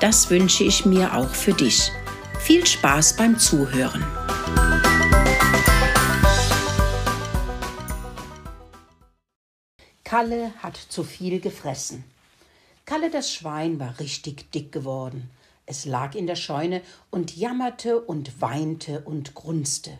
Das wünsche ich mir auch für dich. Viel Spaß beim Zuhören. Kalle hat zu viel gefressen. Kalle das Schwein war richtig dick geworden. Es lag in der Scheune und jammerte und weinte und grunzte.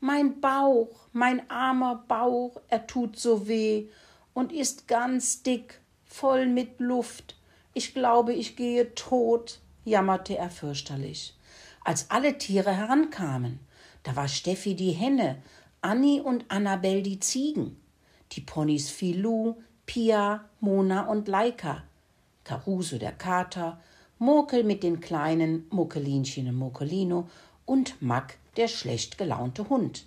Mein Bauch, mein armer Bauch, er tut so weh und ist ganz dick, voll mit Luft. Ich glaube, ich gehe tot, jammerte er fürchterlich. Als alle Tiere herankamen, da war Steffi die Henne, Anni und Annabel die Ziegen, die Ponys Filou, Pia, Mona und Leika, Caruso der Kater, Murkel mit den kleinen Muckelinchen und Muckelino und Mack der schlecht gelaunte Hund,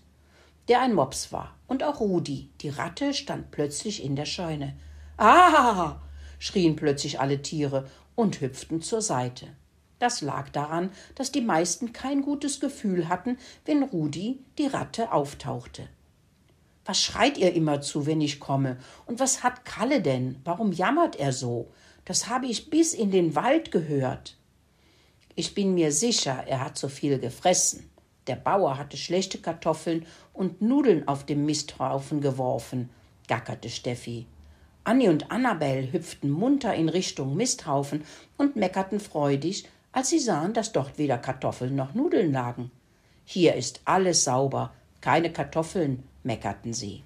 der ein Mops war, und auch Rudi, die Ratte, stand plötzlich in der Scheune. Ah! Schrien plötzlich alle Tiere und hüpften zur Seite. Das lag daran, dass die meisten kein gutes Gefühl hatten, wenn Rudi, die Ratte, auftauchte. Was schreit ihr immer zu, wenn ich komme? Und was hat Kalle denn? Warum jammert er so? Das habe ich bis in den Wald gehört. Ich bin mir sicher, er hat zu viel gefressen. Der Bauer hatte schlechte Kartoffeln und Nudeln auf dem Misthaufen geworfen, gackerte Steffi. Annie und Annabel hüpften munter in Richtung Misthaufen und meckerten freudig, als sie sahen, dass dort weder Kartoffeln noch Nudeln lagen. Hier ist alles sauber, keine Kartoffeln, meckerten sie.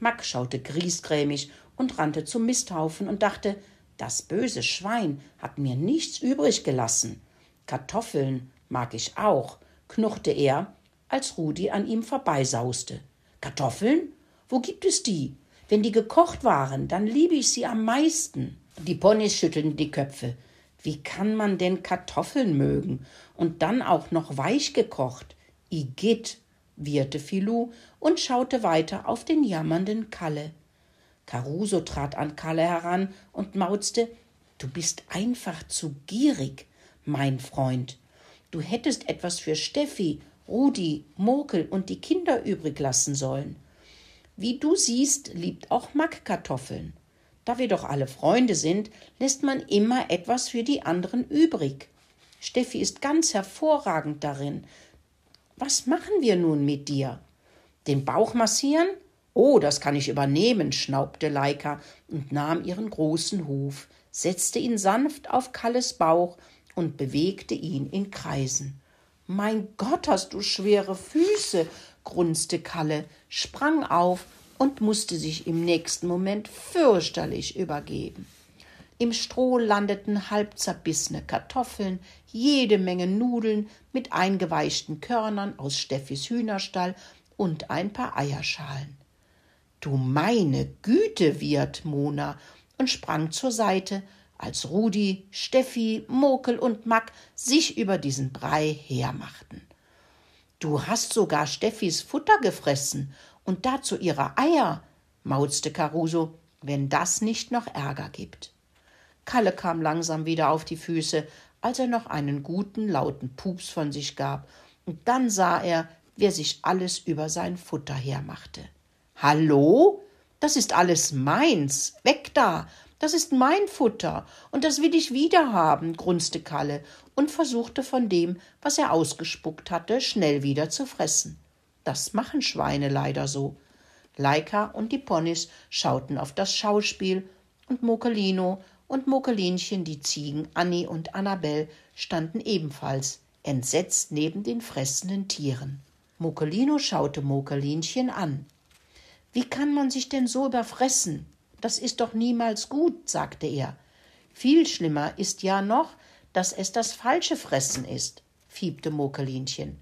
Mack schaute griesgrämig und rannte zum Misthaufen und dachte, das böse Schwein hat mir nichts übrig gelassen. Kartoffeln mag ich auch, knurrte er, als Rudi an ihm vorbeisauste. Kartoffeln? Wo gibt es die? Wenn die gekocht waren, dann liebe ich sie am meisten. Die Ponys schüttelten die Köpfe. Wie kann man denn Kartoffeln mögen? Und dann auch noch weich gekocht. Igitt, wieherte Filou und schaute weiter auf den jammernden Kalle. Caruso trat an Kalle heran und mauzte Du bist einfach zu gierig, mein Freund. Du hättest etwas für Steffi, Rudi, Murkel und die Kinder übrig lassen sollen. Wie du siehst, liebt auch Mack Kartoffeln. Da wir doch alle Freunde sind, lässt man immer etwas für die anderen übrig. Steffi ist ganz hervorragend darin. Was machen wir nun mit dir? Den Bauch massieren? Oh, das kann ich übernehmen, schnaubte Leika und nahm ihren großen Huf, setzte ihn sanft auf Kalles Bauch und bewegte ihn in Kreisen. Mein Gott, hast du schwere Füße, grunzte Kalle, sprang auf und musste sich im nächsten Moment fürchterlich übergeben. Im Stroh landeten halb zerbissene Kartoffeln, jede Menge Nudeln mit eingeweichten Körnern aus Steffis Hühnerstall und ein paar Eierschalen. Du meine Güte, wiehert Mona und sprang zur Seite, als Rudi, Steffi, Mokel und Mack sich über diesen Brei hermachten. Du hast sogar Steffis Futter gefressen und dazu ihre Eier, mauzte Caruso, wenn das nicht noch Ärger gibt. Kalle kam langsam wieder auf die Füße, als er noch einen guten, lauten Pups von sich gab, und dann sah er, wer sich alles über sein Futter hermachte. Hallo? Das ist alles meins. Weg da. Das ist mein Futter, und das will ich wiederhaben, grunzte Kalle und versuchte von dem, was er ausgespuckt hatte, schnell wieder zu fressen. Das machen Schweine leider so. Leika und die Ponys schauten auf das Schauspiel, und Mokelino und Mokelinchen, die Ziegen Annie und Annabel, standen ebenfalls entsetzt neben den fressenden Tieren. Mokelino schaute Mokelinchen an. Wie kann man sich denn so überfressen? Das ist doch niemals gut, sagte er. Viel schlimmer ist ja noch, dass es das falsche Fressen ist, fiebte Mokelinchen.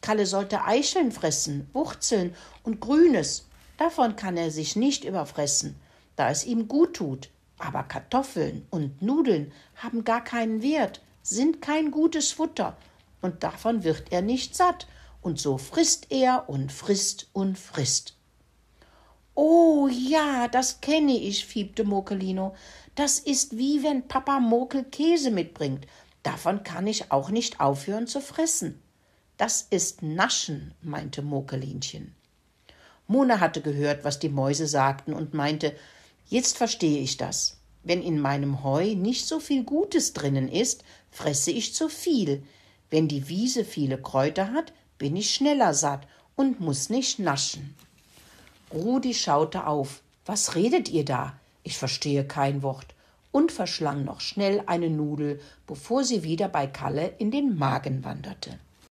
Kalle sollte Eicheln fressen, Wurzeln und Grünes. Davon kann er sich nicht überfressen, da es ihm gut tut. Aber Kartoffeln und Nudeln haben gar keinen Wert, sind kein gutes Futter, und davon wird er nicht satt, und so frisst er und frisst und frisst. Oh ja, das kenne ich, fiebte Mokelino. Das ist wie wenn Papa Mokel Käse mitbringt. Davon kann ich auch nicht aufhören zu fressen. Das ist Naschen, meinte Mokelinchen. Mona hatte gehört, was die Mäuse sagten und meinte, jetzt verstehe ich das. Wenn in meinem Heu nicht so viel Gutes drinnen ist, fresse ich zu viel. Wenn die Wiese viele Kräuter hat, bin ich schneller satt und muss nicht naschen. Rudi schaute auf. Was redet ihr da? Ich verstehe kein Wort und verschlang noch schnell eine Nudel, bevor sie wieder bei Kalle in den Magen wanderte.